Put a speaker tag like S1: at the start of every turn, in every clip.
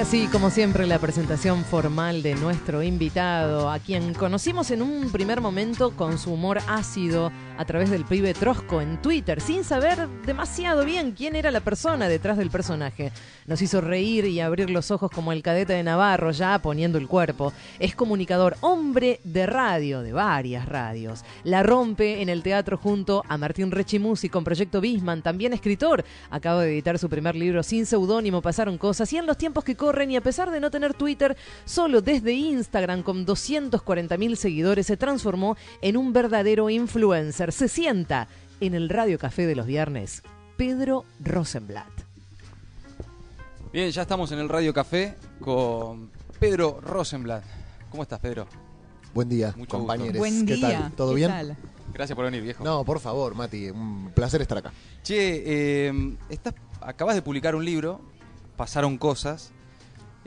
S1: ahora sí, como siempre, la presentación formal de nuestro invitado, a quien conocimos en un primer momento con su humor ácido a través del pibe Trosco en Twitter, sin saber demasiado bien quién era la persona detrás del personaje. Nos hizo reír y abrir los ojos como el cadete de Navarro, ya poniendo el cuerpo. Es comunicador, hombre de radio, de varias radios. La rompe en el teatro junto a Martín Rechimusi con Proyecto Bisman, también escritor. Acaba de editar su primer libro sin seudónimo, Pasaron Cosas, y en los tiempos que corren y a pesar de no tener Twitter, solo desde Instagram con 240 mil seguidores se transformó en un verdadero influencer. Se sienta en el Radio Café de los viernes, Pedro Rosenblatt.
S2: Bien, ya estamos en el Radio Café con Pedro Rosenblatt. ¿Cómo estás, Pedro?
S3: Buen día,
S2: Mucho gusto.
S3: compañeros.
S4: Buen
S3: ¿Qué
S4: día.
S3: tal? ¿Todo
S4: ¿Qué
S3: bien?
S4: tal?
S2: Gracias por venir, viejo.
S3: No, por favor, Mati, un placer estar acá.
S2: Che, eh, estás, acabas de publicar un libro, Pasaron Cosas.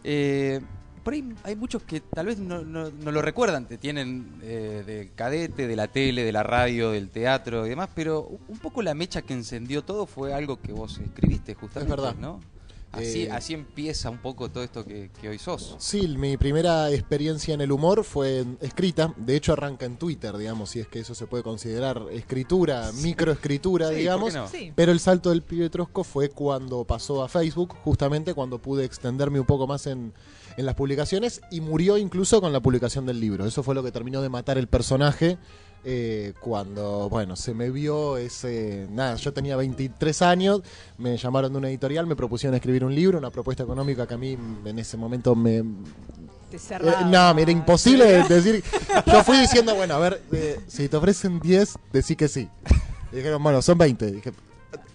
S2: Eh, por ahí hay muchos que tal vez no, no- no lo recuerdan, te tienen eh, de cadete, de la tele, de la radio, del teatro y demás, pero un poco la mecha que encendió todo fue algo que vos escribiste justamente,
S3: Es verdad.
S2: ¿no? Así,
S3: Eh,
S2: así empieza un poco todo esto que, que hoy sos.
S3: Sí, mi primera experiencia en el humor fue escrita. De hecho, arranca en Twitter, digamos, si es que eso se puede considerar escritura, microescritura,
S2: Sí, ¿por
S3: digamos.
S2: qué no?
S4: Sí.
S3: Pero el salto del pibe Trosco fue cuando pasó a Facebook, justamente cuando pude extenderme un poco más en, en las publicaciones y murió incluso con la publicación del libro. Eso fue lo que terminó de matar el personaje. Eh, cuando, bueno, se me vio ese. Nada, yo tenía 23 años, me llamaron de una editorial, me propusieron escribir un libro, una propuesta económica que a mí en ese momento me,
S4: Te
S3: eh, no, me era imposible de- decir. Yo fui diciendo, bueno, a ver, eh, si te ofrecen 10, decí que sí. Y dijeron, bueno, son 20. Dije,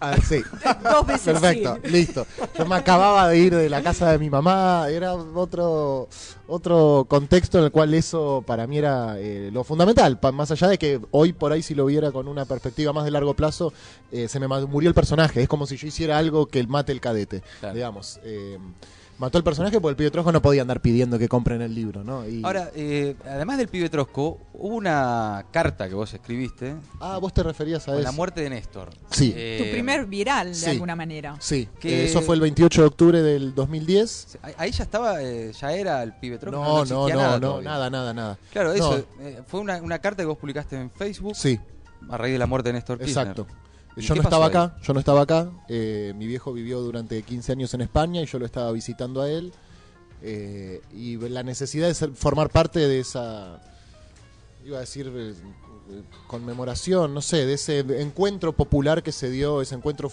S3: ah, sí.
S4: Dos veces
S3: Perfecto,
S4: sí.
S3: listo. Yo me acababa de ir de la casa de mi mamá, era otro otro contexto en el cual eso para mí era eh, lo fundamental, pa- más allá de que hoy por ahí si lo viera con una perspectiva más de largo plazo, eh, se me murió el personaje, es como si yo hiciera algo que mate el cadete,
S2: Claro.
S3: digamos. eh, mató el personaje porque el pibe Trojo no podía andar pidiendo que compren el libro, ¿no? Y-
S2: Ahora, eh, además del pibe Trosco, hubo una carta que vos escribiste
S3: ah, vos te referías a
S2: con
S3: eso.
S2: la muerte de Néstor.
S3: Sí.
S2: Eh,
S4: Tu primer viral, de
S3: sí.
S4: alguna manera.
S3: Sí,
S2: que-
S3: eh, eso fue el 28 de octubre del 2010.
S2: ahí- Ahí ya estaba, eh, ya era el pibe Trosco.
S3: No, no, no,
S2: nada
S3: no, nada, nada, nada.
S2: Claro, eso.
S3: No.
S2: eh, fue una, una carta que vos publicaste en Facebook
S3: Sí,
S2: a raíz de la muerte de Néstor Kirchner.
S3: exacto.
S2: ¿Y
S3: Yo no estaba
S2: pasó
S3: acá, yo no estaba acá. eh, mi viejo vivió durante 15 años en España y yo lo estaba visitando a él. eh, y la necesidad de ser- formar parte de esa, iba a decir, eh, conmemoración, no sé, de ese encuentro popular que se dio, ese encuentro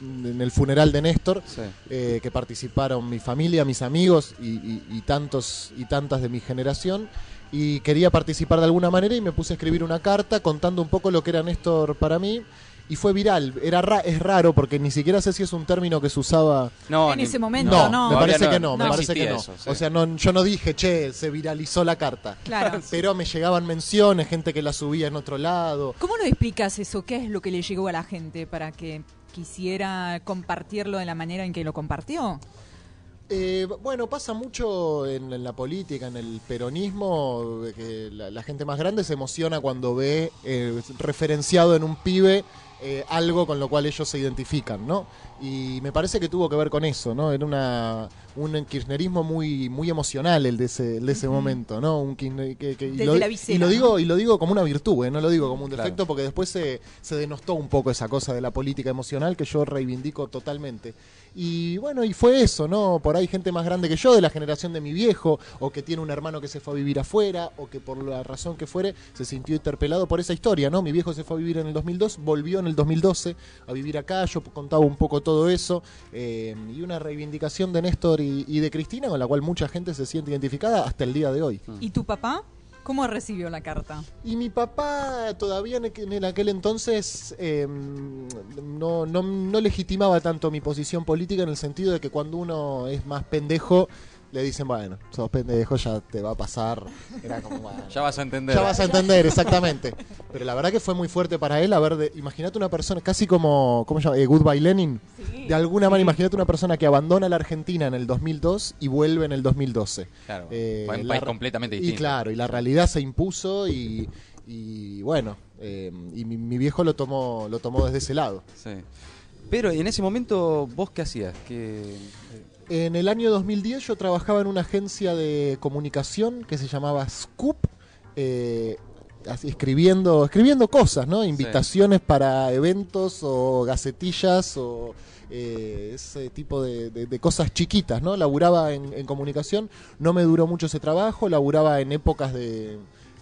S3: en el funeral de Néstor.
S2: Sí.
S3: eh, que participaron mi familia, mis amigos y, y- y tantos y tantas de mi generación. Y quería participar de alguna manera y me puse a escribir una carta contando un poco lo que era Néstor para mí. Y fue viral. Era ra- es raro porque ni siquiera sé si es un término que se usaba.
S2: No,
S4: En
S2: ni-
S4: ese momento,
S3: No,
S4: no.
S3: me parece que no, me
S4: no
S3: parece que no.
S2: eso, sí.
S3: O sea, no, yo no dije, che, se viralizó la carta.
S4: Claro.
S3: Pero me llegaban menciones, gente que la subía en otro lado.
S4: ¿Cómo nos explicas eso? ¿Qué es lo que le llegó a la gente para que quisiera compartirlo de la manera en que lo compartió?
S3: Eh, bueno, pasa mucho en, en la política, en el peronismo, de que la, la gente más grande se emociona cuando ve eh, referenciado en un pibe eh, algo con lo cual ellos se identifican, ¿no? Y me parece que tuvo que ver con eso, ¿no? Era una, un kirchnerismo muy muy emocional el de ese, el de ese momento, ¿no? Un kirchner- que- que- y, lo,
S4: la
S3: y
S4: visera,
S3: lo
S4: ¿no?
S3: digo y lo digo como una virtud, ¿eh? no lo digo como un
S2: Claro.
S3: defecto porque después se, se denostó un poco esa cosa de la política emocional que yo reivindico totalmente. Y bueno, y fue eso, ¿no? Por ahí gente más grande que yo, de la generación de mi viejo, o que tiene un hermano que se fue a vivir afuera, o que por la razón que fuere se sintió interpelado por esa historia, ¿no? Mi viejo se fue a vivir en el 2002, volvió en el 2012 a vivir acá, yo contaba un poco todo eso, eh, y una reivindicación de Néstor y, y de Cristina con la cual mucha gente se siente identificada hasta el día de hoy.
S4: ¿Y tu papá? ¿Cómo recibió la carta?
S3: Y mi papá todavía en aquel- en aquel entonces no, no legitimaba tanto mi posición política en el sentido de que cuando uno es más pendejo le dicen, bueno, sos pendejo, ya te va a pasar. Era como, bueno,
S2: Ya vas a entender.
S3: ya vas a entender, exactamente. Pero la verdad que fue muy fuerte para él. A ver, imagínate una persona, casi como, ¿cómo se llama? Eh, Goodbye Lenin. De alguna manera, imagínate una persona que abandona la Argentina en el 2002 y vuelve en el 2012.
S2: Claro,
S3: Eh,
S2: fue un país completamente
S3: Y
S2: distinto.
S3: claro, y la realidad se impuso y, y bueno, eh, y mi, mi viejo lo tomó, lo tomó desde ese lado.
S2: Sí. Pero en ese momento, ¿vos qué hacías? ¿Qué, eh,
S3: En el año 2010 yo trabajaba en una agencia de comunicación que se llamaba Scoop, eh, así, escribiendo, escribiendo cosas, ¿no? Invitaciones para eventos o gacetillas o eh, ese tipo de, de- de cosas chiquitas, ¿no? Laburaba en, en comunicación, no me duró mucho ese trabajo, laburaba en épocas de,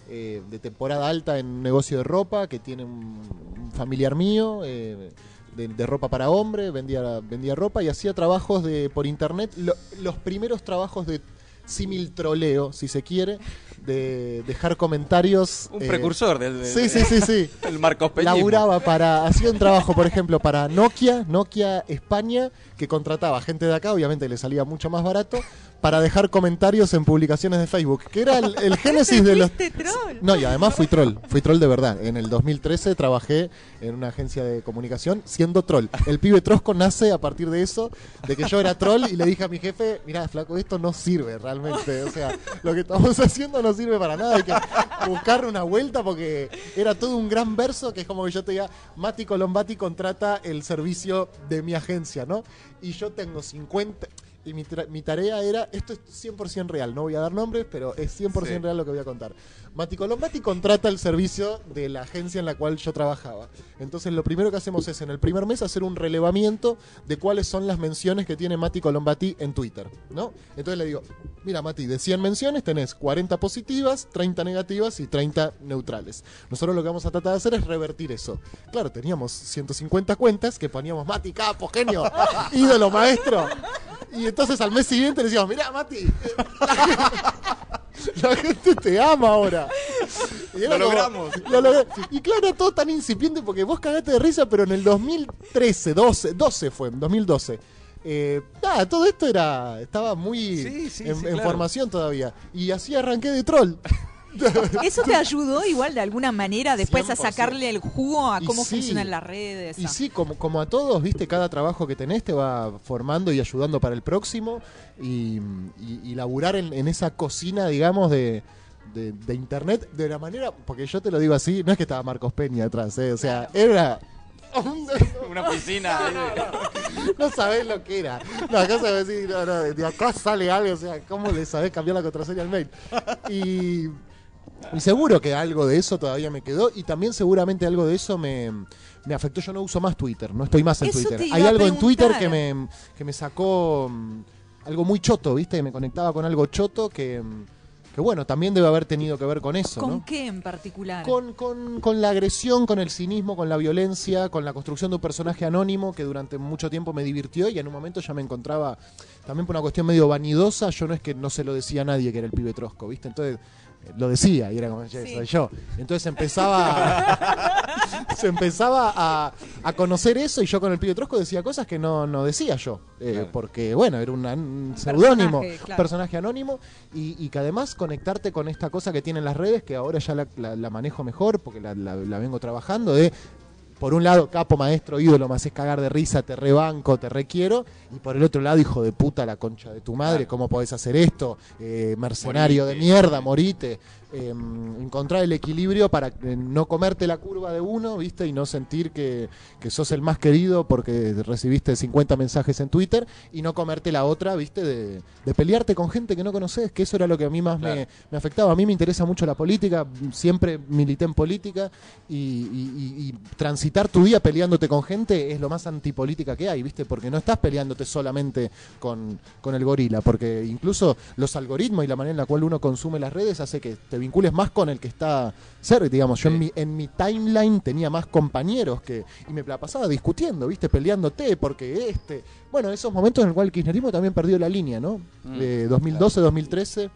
S3: eh, de temporada alta en un negocio de ropa que tiene un, un familiar mío. eh, de, de ropa para hombre, vendía, vendía ropa y hacía trabajos de por internet, lo- los primeros trabajos de símil troleo, si se quiere, de dejar comentarios.
S2: Un
S3: eh,
S2: precursor del, del-
S3: Sí, sí, sí, sí.
S2: el Marcos Peñismo.
S3: Laburaba para, hacía un trabajo, por ejemplo, para Nokia, Nokia España, que contrataba gente de acá, obviamente le salía mucho más barato, para dejar comentarios en publicaciones de Facebook, que era el, el génesis de los...
S4: Troll.
S3: No, y además fui troll, fui troll de verdad. En el 2013 trabajé en una agencia de comunicación siendo troll. El pibe Trosco nace a partir de eso, de que yo era troll y le dije a mi jefe, mira, flaco, esto no sirve realmente. O sea, lo que estamos haciendo no sirve para nada, hay que buscar una vuelta porque era todo un gran verso que es como que yo te diga, Mati Colombati contrata el servicio de mi agencia, ¿no? Y yo tengo 50... Y mi, tarea era, esto es 100% real, no voy a dar nombres, pero es 100%
S2: Sí.
S3: real lo que voy a contar. Mati Colombati contrata el servicio de la agencia en la cual yo trabajaba. Entonces lo primero que hacemos es en el primer mes hacer un relevamiento de cuáles son las menciones que tiene Mati Colombati en Twitter, ¿no? Entonces le digo, mira Mati, de 100 menciones tenés 40 positivas, 30 negativas y 30 neutrales. Nosotros lo que vamos a tratar de hacer es revertir eso. Claro, teníamos 150 cuentas que poníamos Mati, capo, genio, ídolo, maestro. Y entonces al mes siguiente le decíamos, mira Mati, la gente te ama ahora. Y
S2: Lo
S3: como-
S2: logramos.
S3: lo. Y claro, todo tan incipiente porque vos cagaste de risa, pero en el 2013, 12, 12 fue, en 2012. Eh, nada, todo esto era estaba muy
S2: Sí, sí,
S3: en,
S2: sí,
S3: en
S2: claro.
S3: formación todavía. Y así arranqué de troll.
S4: ¿Eso te ayudó igual de alguna manera después a
S3: 100%.
S4: sacarle el jugo a cómo
S3: sí.
S4: funcionan las redes?
S3: Y
S4: a-
S3: sí, como, como a todos, viste, cada trabajo que tenés te va formando y ayudando para el próximo. Y, y, y laburar en, en esa cocina, digamos, de, de, de internet de la manera. Porque yo te lo digo así, no es que estaba Marcos Peña atrás, ¿eh? o sea, era.
S2: Una piscina. ahí de-
S3: no sabés lo que era. No, acá se va a decir, no, no, de acá sale algo, o sea, ¿cómo le sabés cambiar la contraseña al mail? Y, y seguro que algo de eso todavía me quedó y también seguramente algo de eso me, me afectó. Yo no uso más Twitter, no estoy más en
S4: Eso
S3: Twitter. Hay algo en Twitter que me, que me sacó mm, algo muy choto, ¿viste? Me conectaba con algo choto que, mm, que bueno, también debe haber tenido que ver con eso,
S4: ¿Con
S3: ¿no?
S4: qué en particular?
S3: Con, con, con la agresión, con el cinismo, con la violencia, con la construcción de un personaje anónimo que durante mucho tiempo me divirtió y en un momento ya me encontraba también por una cuestión medio vanidosa. Yo no es que no se lo decía a nadie que era el pibe trosco, ¿viste? Entonces lo decía y era como, "Che,
S4: Sí.
S3: soy yo. Entonces empezaba, se empezaba a, a conocer eso y yo con el pibe trosco decía cosas que no, no decía yo. eh,
S2: Claro.
S3: Porque, bueno, era una- un seudónimo,
S4: Personaje, claro.
S3: personaje anónimo y, y que además conectarte con esta cosa que tienen las redes, que ahora ya la, la- la manejo mejor porque la, la- la vengo trabajando, de por un lado, capo, maestro, ídolo, me haces cagar de risa, te rebanco, te requiero, y por el otro lado, hijo de puta, la concha de tu madre. ¿cómo podés hacer esto? Eh, mercenario
S2: Morite.
S3: de mierda, morite. Eh, encontrar el equilibrio para eh, no comerte la curva de uno, ¿viste? Y no sentir que, que sos el más querido porque recibiste 50 mensajes en Twitter y no comerte la otra, ¿viste? De, de pelearte con gente que no conoces, que eso era lo que a mí más me, afectaba. A mí me interesa mucho la política, siempre milité en política y, y- y- y transitar tu día peleándote con gente es lo más antipolítica que hay, ¿viste? Porque no estás peleándote solamente con, con el gorila, porque incluso los algoritmos y la manera en la cual uno consume las redes hace que te vincules más con el que está cerca, digamos. Yo en, mi, en mi timeline tenía más compañeros que y me la pasaba discutiendo, ¿viste? Peleándote porque este... Bueno, esos momentos en el cual el kirchnerismo también perdió la línea, ¿no?
S2: Mm,
S3: De 2012, 2013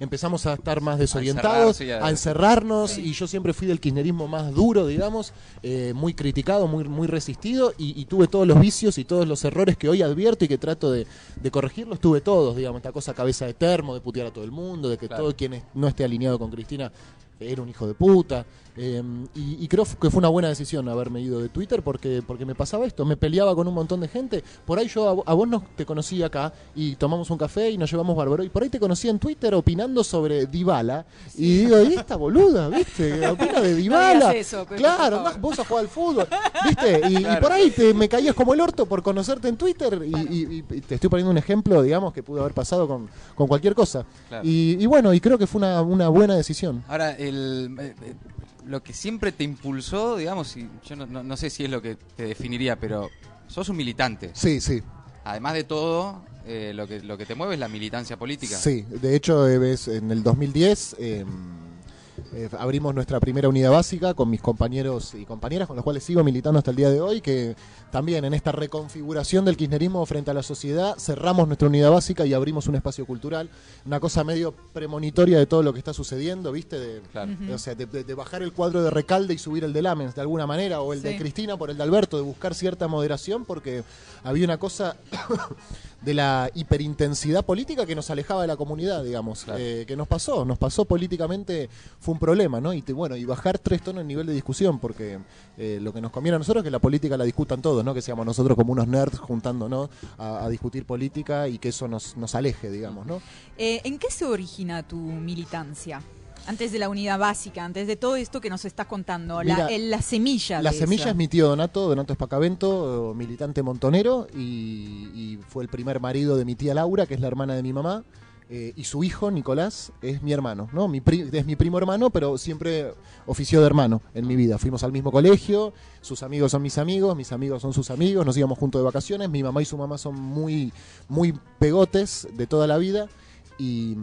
S3: empezamos a estar más desorientados,
S2: a-
S3: a encerrarnos, y yo siempre fui del kirchnerismo más duro, digamos, eh, muy criticado, muy, muy resistido, y, y tuve todos los vicios y todos los errores que hoy advierto y que trato de, de corregirlos, tuve todos, digamos, esta cosa cabeza de termo, de putear a todo el mundo, de que
S2: Claro.
S3: todo quien no esté alineado con Cristina era un hijo de puta. eh, y, y creo que fue una buena decisión haberme ido de Twitter porque, porque me pasaba esto, me peleaba con un montón de gente. Por ahí yo a, vo- a vos no te conocí acá y tomamos un café y nos llevamos bárbaro. Y por ahí te conocí en Twitter opinando sobre Dybala. Y digo, ¿y esta boluda, viste? Opina de Dybala.
S4: digas eso, Pepe,
S3: claro, más vos a jugar al fútbol. ¿Viste? Y, por ahí te, me caías como el orto por conocerte en Twitter. Y, te estoy poniendo un ejemplo, digamos, que pudo haber pasado con, con cualquier cosa.
S2: Claro.
S3: Y bueno, y creo que fue una, una buena decisión.
S2: Ahora, el, eh, eh, lo que siempre te impulsó, digamos, y yo no, no- no sé si es lo que te definiría, pero sos un militante.
S3: Sí, sí.
S2: Además de todo, eh, lo, que, lo que te mueve es la militancia política.
S3: Sí, de hecho, ves, en el 2010 eh, abrimos nuestra primera unidad básica con mis compañeros y compañeras, con los cuales sigo militando hasta el día de hoy, que también en esta reconfiguración del kirchnerismo frente a la sociedad cerramos nuestra unidad básica y abrimos un espacio cultural, una cosa medio premonitoria de todo lo que está sucediendo, ¿viste? De,
S2: Claro.
S3: o sea, de, de- de bajar el cuadro de Recalde y subir el de Lamens de alguna manera, o el de. Cristina por el de Alberto, de buscar cierta moderación, porque había una cosa de la hiperintensidad política que nos alejaba de la comunidad, digamos,
S2: Claro.
S3: eh, que nos pasó, nos pasó políticamente, fue un problema, ¿no? Y te- bueno, y bajar tres tonos el nivel de discusión, porque eh, lo que nos conviene a nosotros es que la política la discutan todos, ¿no? Que seamos nosotros como unos nerds juntándonos a, a discutir política y que eso nos, nos aleje, digamos, ¿no?
S4: Eh, ¿En qué se origina tu militancia? Antes de la unidad básica, antes de todo esto que nos estás contando, la,
S3: Mira,
S4: el- la semilla.
S3: La
S4: de
S3: semilla
S4: eso.
S3: es mi tío Donato, Donato Espacavento, militante montonero, y, y fue el primer marido de mi tía Laura, que es la hermana de mi mamá, eh, y su hijo, Nicolás, es mi hermano, ¿no? Mi es mi primo hermano, pero siempre ofició de hermano en mi vida. Fuimos al mismo colegio, sus amigos son mis amigos, mis amigos son sus amigos, nos íbamos juntos de vacaciones, mi mamá y su mamá son muy, muy pegotes de toda la vida. Y,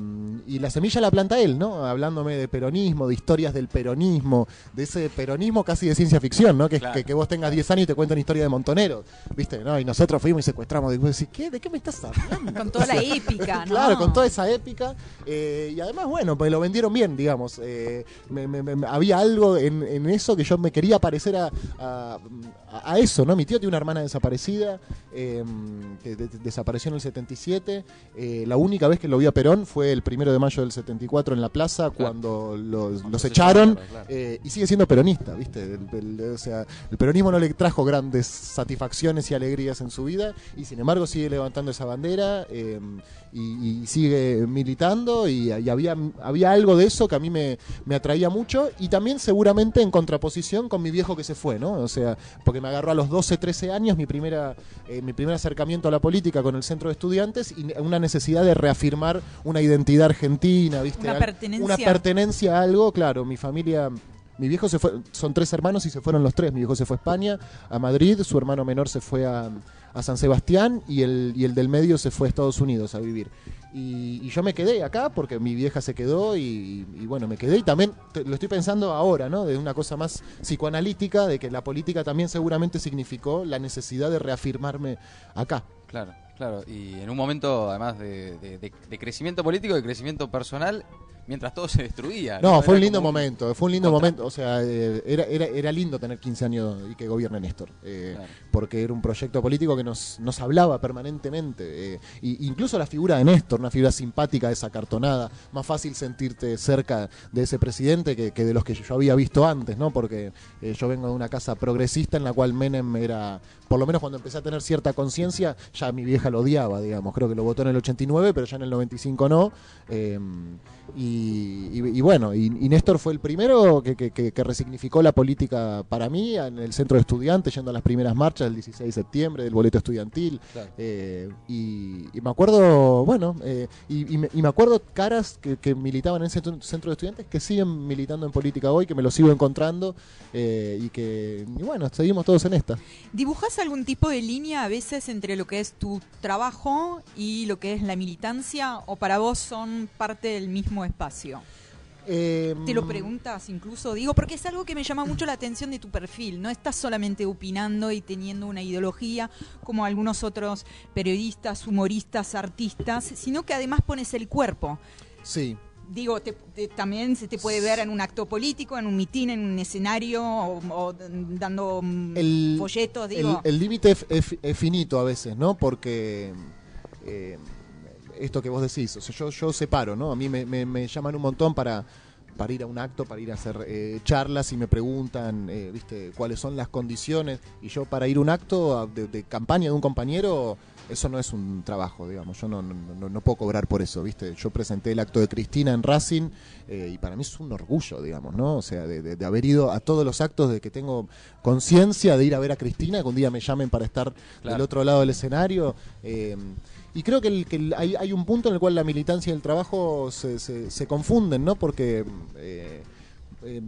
S3: y la semilla la planta él, ¿no? Hablándome de peronismo, de historias del peronismo, de ese peronismo casi de ciencia ficción, ¿no? Que,
S2: Claro.
S3: que, que vos tengas 10 años y te cuentan historia de Montonero, ¿viste? ¿No? Y nosotros fuimos y secuestramos. Y vos decís, ¿qué? ¿De qué me estás hablando?
S4: Con toda
S3: O sea,
S4: la épica, ¿no?
S3: Claro, con toda esa épica. eh, y además, bueno, pues lo vendieron bien, digamos. eh, me- me- me- había algo en, en eso que yo me quería parecer a, a, a eso, ¿no? Mi tío tiene una hermana desaparecida, eh, que de- de- desapareció en el 77. eh, la única vez que lo vi a Perón fue el primero de mayo del 74 en la plaza, cuando los, echaron.
S2: claro.
S3: eh, y sigue siendo peronista, ¿viste? El, el- o sea, el peronismo no le trajo grandes satisfacciones y alegrías en su vida, y sin embargo sigue levantando esa bandera eh, y, y sigue militando, y, y había, había algo de eso que a mí me, me atraía mucho, y también seguramente en contraposición con mi viejo que se fue, ¿no? O sea, porque me agarró a los 12, 13 años mi, primera, eh, mi primer acercamiento a la política con el centro de estudiantes y una necesidad de reafirmar una identidad argentina, ¿viste?
S4: Una pertenencia.
S3: Una pertenencia a algo, claro, mi familia... Mi viejo se fue, son tres hermanos y se fueron los tres. Mi viejo se fue a España, a Madrid, su hermano menor se fue a, a San Sebastián y el, y el del medio se fue a Estados Unidos a vivir. Y, yo me quedé acá porque mi vieja se quedó y, bueno, me quedé y también lo estoy pensando ahora, ¿no? De una cosa más psicoanalítica, de que la política también seguramente significó la necesidad de reafirmarme acá.
S2: Claro, claro. Y en un momento, además de, de- de- de crecimiento político, de crecimiento personal, mientras todo se destruía.
S3: No, fue un lindo momento, fue un lindo
S2: contra-
S3: momento. O sea, eh, era, era, era lindo tener 15 años y que gobierne Néstor. eh,
S2: Claro.
S3: Porque era un proyecto político que nos, nos hablaba permanentemente. eh, y incluso la figura de Néstor, una figura simpática, desacartonada. Más fácil sentirte cerca de ese presidente que, que de los que yo había visto antes, ¿no? Porque eh, yo vengo de una casa progresista en la cual Menem era, por lo menos cuando empecé a tener cierta conciencia, ya mi vieja lo odiaba, digamos. Creo que lo votó en el 89, pero ya en el 95 no. eh, y, y- y bueno, y, y Néstor fue el primero que, que- que- que resignificó la política para mí en el centro de estudiantes, yendo a las primeras marchas del 16 de septiembre, del boleto estudiantil.
S2: Claro.
S3: eh, y, y me acuerdo, bueno, eh, y, y me, y me acuerdo caras que, que militaban en ese centro- centro de estudiantes que siguen militando en política hoy, que me lo sigo encontrando eh, y que, y bueno, seguimos todos en esta.
S4: ¿Dibujas algún tipo de línea a veces entre lo que es tu trabajo y lo que es la militancia o para vos son parte del mismo espacio?
S3: Eh,
S4: Te lo preguntas incluso, digo, porque es algo que me llama mucho la atención de tu perfil. No estás solamente opinando y teniendo una ideología como algunos otros periodistas, humoristas, artistas, sino que además pones el cuerpo.
S3: Sí,
S4: Digo, te- te- también se te puede ver en un acto político, en un mitin, en un escenario o, o dando mm,
S3: El-
S4: folletos, digo.
S3: El límite es, es- es finito a veces, ¿no? Porque eh, esto que vos decís, o sea, yo, yo separo, ¿no? A mí me, me- me llaman un montón para, para ir a un acto, para ir a hacer eh, charlas y me preguntan, eh, viste, cuáles son las condiciones. Y yo para ir a un acto de campaña de un compañero, eso no es un trabajo, digamos. Yo no, no, no- puedo cobrar por eso, viste. Yo presenté el acto de Cristina en Racing eh, y para mí es un orgullo, digamos, ¿no? O sea, de, de- de haber ido a todos los actos, de que tengo conciencia de ir a ver a Cristina, que un día me llamen para estar
S2: Claro.
S3: del otro lado del escenario. eh, y creo que, el- que el- hay, hay un punto en el cual la militancia y el trabajo se, se- se confunden, ¿no? Porque, eh,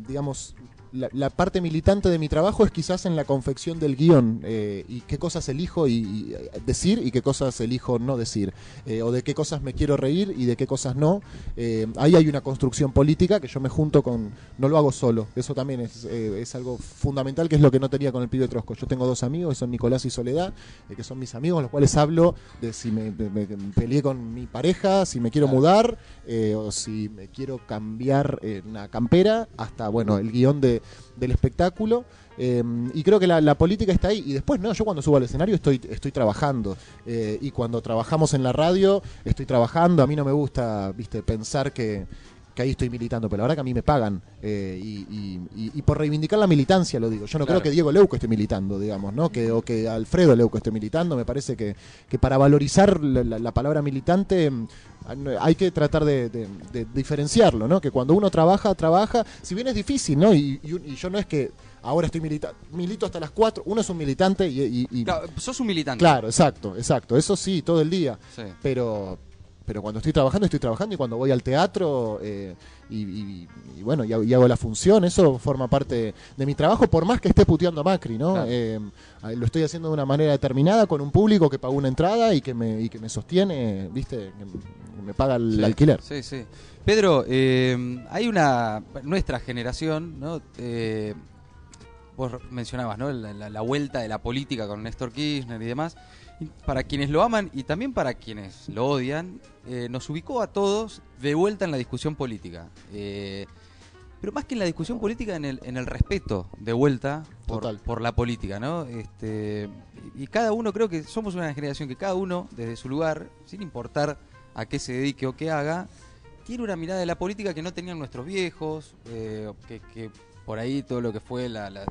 S3: digamos, la, la parte militante de mi trabajo es quizás en la confección del guion eh, y qué cosas elijo y, y, eh, decir y qué cosas elijo no decir, eh, o de qué cosas me quiero reír y de qué cosas no. Eh, ahí hay una construcción política que yo me junto con, no lo hago solo, eso también es, eh, es algo fundamental que es lo que no tenía con el pibe Trosco. Yo tengo dos amigos, que son Nicolás y Soledad, que son mis amigos, los cuales hablo de si me, me- me peleé con mi pareja, si me quiero mudar, o si me quiero cambiar una campera, hasta bueno, el guion de, del espectáculo. Eh, y creo que la, política está ahí. Y después, no, yo cuando subo al escenario estoy, estoy trabajando. Eh, y cuando trabajamos en la radio, estoy trabajando. A mí no me gusta, viste, pensar que, que ahí estoy militando, pero la verdad que a mí me pagan. eh, y, y- y- y por reivindicar la militancia lo digo. Yo no
S2: Claro.
S3: creo que Diego Leuco esté militando, digamos, ¿no? Que, o que Alfredo Leuco esté militando. Me parece que, que para valorizar la, la- la palabra militante mm, hay que tratar de, de- de diferenciarlo, ¿no? Que cuando uno trabaja, trabaja, si bien es difícil, ¿no? Y, yo no es que ahora estoy militando, milito hasta las 4, uno es un militante y... y- y-
S2: Claro, sos un militante.
S3: claro, exacto, exacto, eso sí, todo el día,
S2: Sí.
S3: pero pero cuando estoy trabajando, estoy trabajando y cuando voy al teatro eh, y, y- y bueno, y hago, y hago la función, eso forma parte de mi trabajo, por más que esté puteando a Macri, ¿no?
S2: Claro.
S3: Eh, lo estoy haciendo de una manera determinada, con un público que pagó una entrada y que me, y que me sostiene, ¿viste? Que me- paga el
S2: Sí,
S3: alquiler.
S2: Sí, sí. Pedro, eh, hay una. Nuestra generación, ¿no? Eh, vos mencionabas, ¿no? La, la- la vuelta de la política con Néstor Kirchner y demás. Para quienes lo aman y también para quienes lo odian, eh, nos ubicó a todos de vuelta en la discusión política. Eh, pero más que en la discusión política, en el, en el respeto de vuelta por, por la política, ¿no? Este, y cada uno, creo que somos una generación que cada uno, desde su lugar, sin importar a qué se dedique o qué haga, tiene una mirada de la política que no tenían nuestros viejos, eh, que, que por ahí todo lo que fue la, la-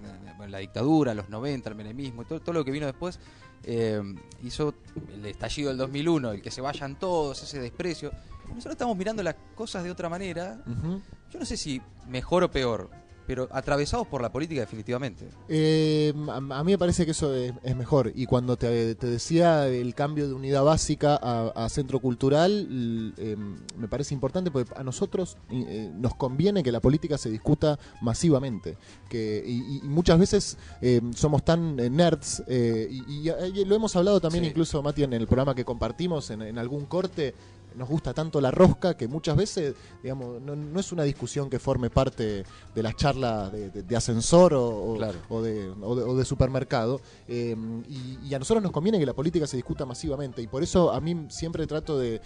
S2: la- dictadura, los 90, el menemismo, todo, todo lo que vino después, eh, hizo el estallido del 2001, el que se vayan todos, ese desprecio. Nosotros estamos mirando las cosas de otra manera, yo no sé si mejor o peor, pero atravesados por la política definitivamente.
S3: Eh, a, a mí me parece que eso es, es mejor. Y cuando te, te decía el cambio de unidad básica a, a centro cultural, eh, me parece importante porque a nosotros eh, nos conviene que la política se discuta masivamente. Que, y, y muchas veces eh, somos tan eh, nerds, y, y- y lo hemos hablado también
S2: Sí.
S3: incluso, Mati, en el programa que compartimos en, en algún corte. Nos gusta tanto la rosca que muchas veces, digamos, no, no es una discusión que forme parte de las charlas de, de- de ascensor o,
S2: Claro.
S3: o de, o de- o de supermercado. eh, y, y a nosotros nos conviene que la política se discuta masivamente. Y por eso a mí siempre trato de-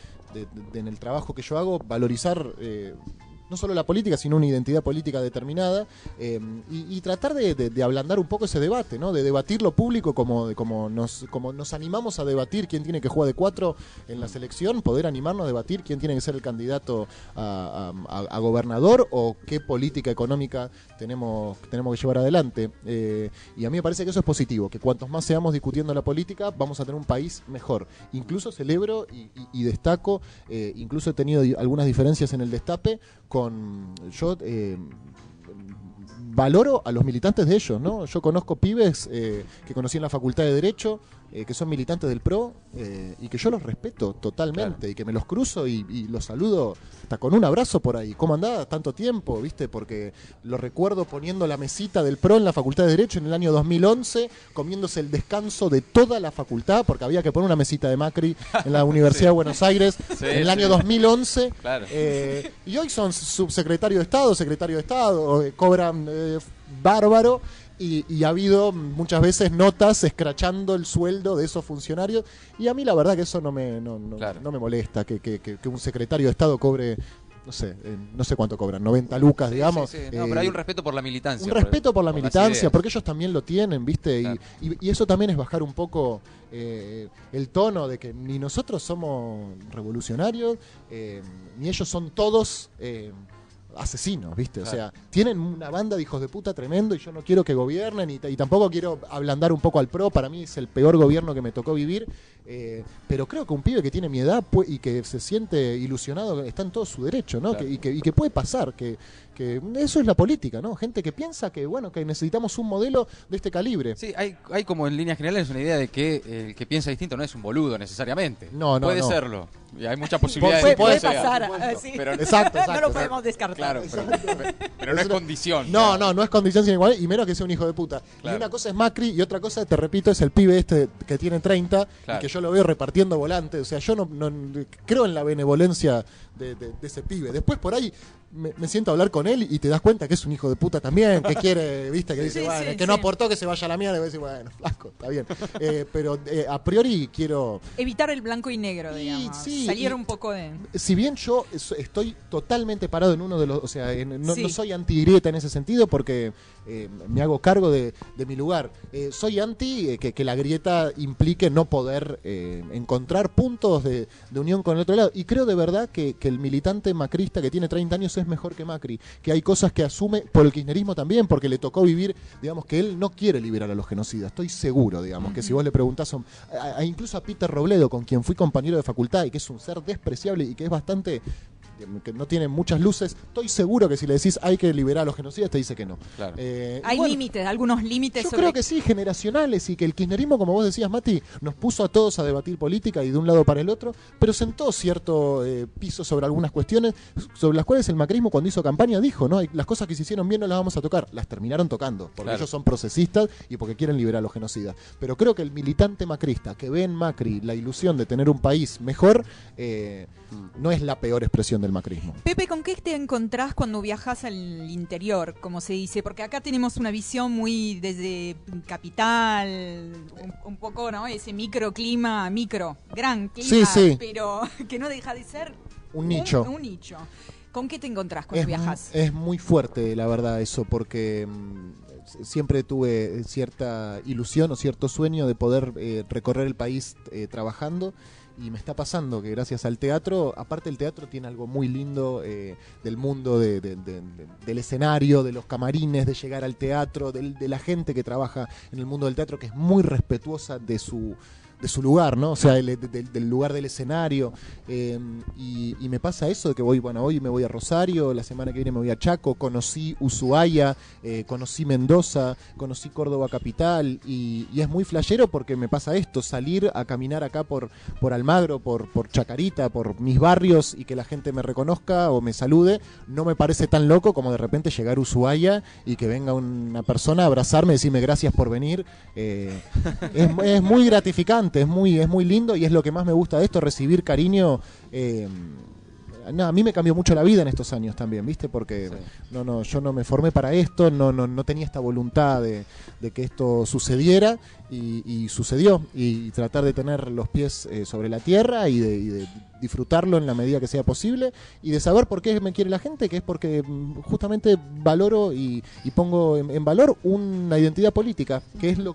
S3: en el trabajo que yo hago, valorizar eh, no solo la política, sino una identidad política determinada. eh, y, tratar de, ablandar un poco ese debate, ¿no? De debatir lo público como, como, nos, como nos animamos a debatir quién tiene que jugar de cuatro en la selección, poder animarnos a debatir quién tiene que ser el candidato a, gobernador o qué política económica tenemos, tenemos que llevar adelante. Eh, y a mí me parece que eso es positivo, que cuantos más seamos discutiendo la política, vamos a tener un país mejor. Incluso celebro y, destaco, eh, incluso he tenido algunas diferencias en el destape yo. eh, valoro a los militantes de ellos, ¿no? Yo conozco pibes eh, que conocí en la Facultad de Derecho, eh, que son militantes del PRO, eh, y que yo los respeto totalmente, y que me los cruzo y, y los saludo hasta con un abrazo por ahí. ¿Cómo andás? Tanto tiempo, ¿viste? Porque lo recuerdo poniendo la mesita del PRO en la Facultad de Derecho en el año 2011, comiéndose el descanso de toda la facultad, porque había que poner una mesita de Macri en la Universidad de Buenos Aires
S2: Sí,
S3: en el
S2: sí.
S3: año 2011.
S2: Claro.
S3: Eh, y hoy son subsecretario de Estado, secretario de Estado, cobran bárbaro. Y, y ha habido muchas veces notas escrachando el sueldo de esos funcionarios. Y a mí la verdad que eso no me, no, no-
S2: Claro.
S3: no me molesta, que, que- un secretario de Estado cobre, no sé, eh, no sé cuánto cobran, 90 lucas,
S2: Sí,
S3: digamos.
S2: sí, sí. No,
S3: eh,
S2: pero hay un respeto por la militancia.
S3: un respeto por la militancia, porque ellos también lo tienen, ¿viste? Y-
S2: Claro.
S3: Y, y eso también es bajar un poco eh, el tono de que ni nosotros somos revolucionarios, eh, ni ellos son todos. Asesinos, ¿viste? O sea, tienen una banda de hijos de puta tremendo y yo no quiero que gobiernen y, y tampoco quiero ablandar un poco al PRO, para mí es el peor gobierno que me tocó vivir, eh, pero creo que un pibe que tiene mi edad y que se siente ilusionado está en todo su derecho, ¿no?
S2: Claro.
S3: Que- y, que, y que puede pasar, que, que eso es la política, ¿no? Gente que piensa que, bueno, que necesitamos un modelo de este calibre.
S2: Sí, hay, hay como en líneas generales una idea de que el que piensa distinto no es un boludo necesariamente.
S3: No, no,
S2: Puede
S3: no.
S2: serlo. Y hay muchas posibilidades
S3: Puede-
S4: puede
S2: sea.
S4: pasar, ah, sí.
S2: Pero-
S3: Exacto, exacto.
S4: no lo podemos descartar.
S2: Claro, pero, pero- pero no es condición.
S3: No, no, no es condición sin igual, y menos que sea un hijo de puta.
S2: Claro.
S3: Y una cosa es Macri y otra cosa, te repito, es el pibe este que tiene 30
S2: Claro.
S3: y que yo lo veo repartiendo volantes. O sea, yo no, creo en la benevolencia de- de ese pibe. Después por ahí me, me siento a hablar con él y te das cuenta que es un hijo de puta también, que quiere, viste, que dice,
S4: Sí,
S3: bueno,
S4: sí,
S3: que no aportó que se vaya a la mierda. Y voy a decir, bueno, flasco, está bien. Eh, pero eh, a priori quiero,
S4: Evitar el blanco y negro, digamos.
S3: sí,
S4: Salir
S3: y-
S4: un poco de...
S3: si bien yo es- estoy totalmente parado en uno de los, o sea, en- no, soy anti-grieta en ese sentido porque eh, me hago cargo de, de mi lugar. Soy anti que, que la grieta implique no poder encontrar puntos de, de unión con el otro lado. Y creo de verdad que, que el militante macrista que tiene 30 años es mejor que Macri, que hay cosas que asume por el kirchnerismo también, porque le tocó vivir, digamos, que él no quiere liberar a los genocidas. Estoy seguro, digamos, que si vos le preguntás a, a- a- incluso a Peter Robledo, con quien fui compañero de facultad y que es un ser despreciable y que es bastante que no tiene muchas luces, estoy seguro que si le decís hay que liberar a los genocidas, te dice que no.
S2: Claro.
S3: Eh,
S4: Hay
S3: bueno,
S4: límites, algunos límites
S3: yo
S4: sobre...
S3: creo que sí, generacionales, y que el kirchnerismo, como vos decías, Mati, nos puso a todos a debatir política y de un lado para el otro, pero sentó cierto eh, piso sobre algunas cuestiones, sobre las cuales el macrismo cuando hizo campaña dijo, ¿no? Las cosas que se hicieron bien no las vamos a tocar, las terminaron tocando, porque
S2: Claro.
S3: ellos son procesistas y porque quieren liberar a los genocidas. Pero creo que el militante macrista que ve en Macri la ilusión de tener un país mejor, eh, no es la peor expresión del macrismo.
S4: Pepe, ¿con qué te encontrás cuando viajas al interior, como se dice? Porque acá tenemos una visión muy desde capital, un, un poco, ¿no? Ese microclima, micro, gran clima,
S3: Sí, sí.
S4: pero que no deja de ser
S3: Un nicho.
S4: Un, nicho. ¿Con qué te encontrás cuando
S3: es,
S4: viajas?
S3: es muy fuerte, la verdad, eso, porque mm, siempre tuve cierta ilusión o cierto sueño de poder eh, recorrer el país eh, trabajando. Y me está pasando que gracias al teatro, aparte el teatro tiene algo muy lindo eh, del mundo de- de- de- de- del escenario, de los camarines, de llegar al teatro, de la gente que trabaja en el mundo del teatro, que es muy respetuosa de su, de su lugar, ¿no? O sea, el- de- de- del lugar del escenario. eh, y, y me pasa eso de que voy, bueno, hoy me voy a Rosario, la semana que viene me voy a Chaco, conocí Ushuaia, eh, conocí Mendoza, conocí Córdoba Capital, y, es muy flashero porque me pasa esto, salir a caminar acá por, por Almagro, por, por Chacarita, por mis barrios y que la gente me reconozca o me salude, no me parece tan loco como de repente llegar a Ushuaia y que venga una persona a abrazarme y decirme gracias por venir. eh, es muy gratificante, es muy, es muy lindo y es lo que más me gusta de esto, recibir cariño. eh, no, a mí me cambió mucho la vida en estos años también, ¿viste? Porque
S2: Sí.
S3: no, no, yo no me formé para esto, no, no, no tenía esta voluntad de, de que esto sucediera y, y sucedió. Y, tratar de tener los pies eh, sobre la tierra y de, y de disfrutarlo en la medida que sea posible y de saber por qué me quiere la gente, que es porque mm, justamente valoro y, pongo en, valor una identidad política, que es lo,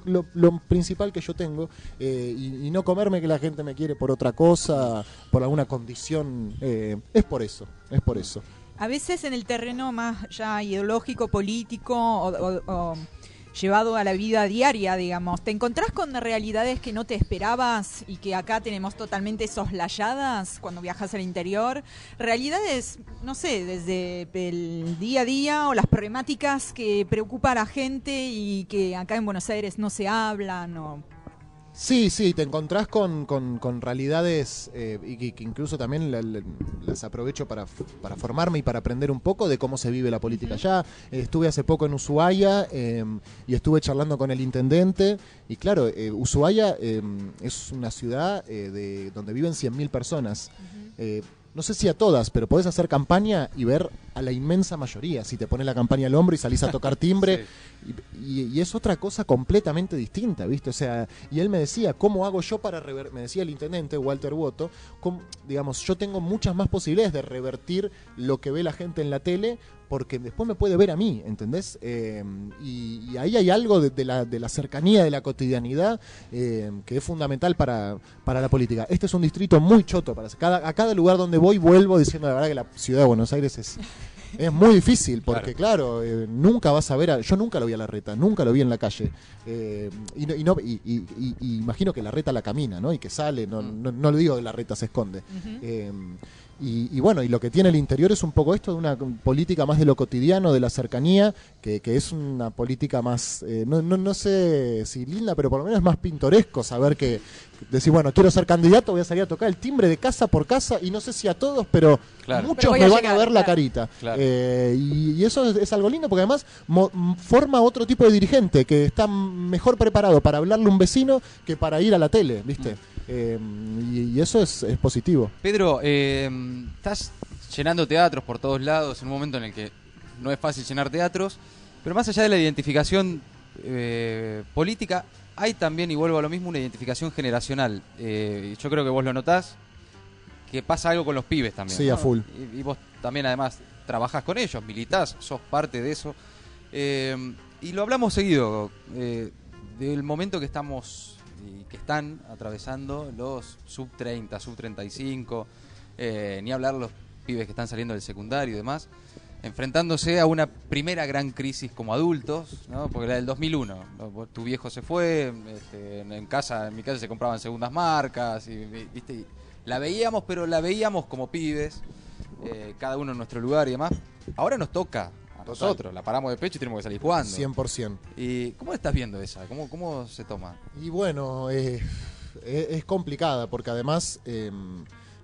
S3: principal que yo tengo, eh, y, y no comerme que la gente me quiere por otra cosa, por alguna condición. eh, es por eso, es por eso.
S4: A veces en el terreno más ya ideológico, político o, o- o llevado a la vida diaria, digamos, ¿te encontrás con realidades que no te esperabas y que acá tenemos totalmente soslayadas cuando viajas al interior? Realidades, no sé, desde el día a día o las problemáticas que preocupa a la gente y que acá en Buenos Aires no se hablan o...
S3: Sí, sí, te encontrás con, con- con realidades eh, y que, que incluso también la- la- las aprovecho para, para formarme y para aprender un poco de cómo se vive la política allá. Eh, estuve hace poco en Ushuaia eh, y estuve charlando con el intendente y claro, eh, Ushuaia eh, es una ciudad eh, de, donde viven 100.000 personas. No sé si a todas, pero podés hacer campaña y ver a la inmensa mayoría. Si te pones la campaña al hombro y salís a tocar timbre, y, y- y es otra cosa completamente distinta, ¿viste? O sea, y él me decía, ¿cómo hago yo para revertir? Me decía el intendente, Walter Woto, cómo- digamos, yo tengo muchas más posibilidades de revertir lo que ve la gente en la tele porque después me puede ver a mí, ¿entendés? Eh, y, y ahí hay algo de, de la, de la cercanía, de la cotidianidad, eh, que es fundamental para, para la política. Este es un distrito muy choto. Para, cada, a cada lugar donde voy vuelvo diciendo la verdad que la ciudad de Buenos Aires es, Es muy difícil, porque claro, eh, nunca vas a ver, a- yo nunca lo vi a la reta, nunca lo vi en la calle. Eh, y, no- y no- y- imagino que la reta la camina, ¿no? Y que sale, no,
S2: Mm.
S3: no, no le digo que la reta se esconde. Eh, y, y bueno, y lo que tiene el interior es un poco esto de una política más de lo cotidiano, de la cercanía, que, que es una política más, eh, no, no, no sé si linda, pero por lo menos es más pintoresco saber que, decir, bueno, quiero ser candidato, voy a salir a tocar el timbre de casa por casa, y no sé si a todos, pero
S2: Claro.
S3: muchos
S4: Pero
S3: me
S4: a
S3: van a ver la carita.
S2: Claro.
S3: Eh, y, y eso es, es algo lindo, porque además mo- forma otro tipo de dirigente, que está mejor preparado para hablarle a un vecino que para ir a la tele, ¿viste? Eh, y, y eso es, es positivo.
S2: Pedro, eh, estás llenando teatros por todos lados en un momento en el que no es fácil llenar teatros, pero más allá de la identificación eh, política, hay también, y vuelvo a lo mismo, una identificación generacional. Eh, yo creo que vos lo notás, que pasa algo con los pibes también.
S3: Sí, a full.
S2: Y, y vos también además trabajás con ellos, militás, sos parte de eso. Eh, y lo hablamos seguido, del momento que estamos y que están atravesando los sub 30, sub 35, eh, ni hablar los pibes que están saliendo del secundario y demás, enfrentándose a una primera gran crisis como adultos, ¿no? porque la del 2001, ¿no? Vos- tu viejo se fue, este, en casa, en mi casa se compraban segundas marcas, y, vi- ¿viste? Y la veíamos, pero la veíamos como pibes, eh, cada uno en nuestro lugar y demás. Ahora nos toca a nosotros, la paramos de pecho y tenemos que salir jugando.
S3: 100%.
S2: ¿Y cómo estás viendo esa? ¿Cómo, cómo se toma?
S3: Y bueno, eh, es, es complicada porque además eh,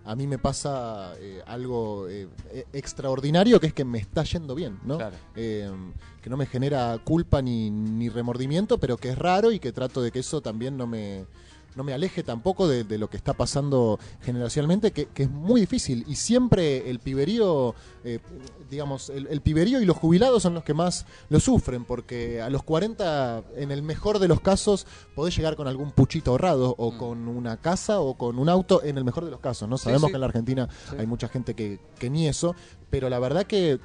S3: a mí me pasa eh, algo eh, e- extraordinario que es que me está yendo bien, ¿no?
S2: Claro.
S3: Eh, que no me genera culpa ni, ni remordimiento, pero que es raro y que trato de que eso también no me no me aleje tampoco de, de lo que está pasando generacionalmente, que, que es muy difícil. Y siempre el piberío, eh, digamos, el, el piberío y los jubilados son los que más lo sufren, porque a los 40, en el mejor de los casos, podés llegar con algún puchito ahorrado, o
S2: Mm.
S3: con una casa, o con un auto, en el mejor de los casos. No
S2: Sí,
S3: sabemos
S2: sí.
S3: que en la Argentina
S2: Sí.
S3: hay mucha gente que, que ni eso, pero la verdad que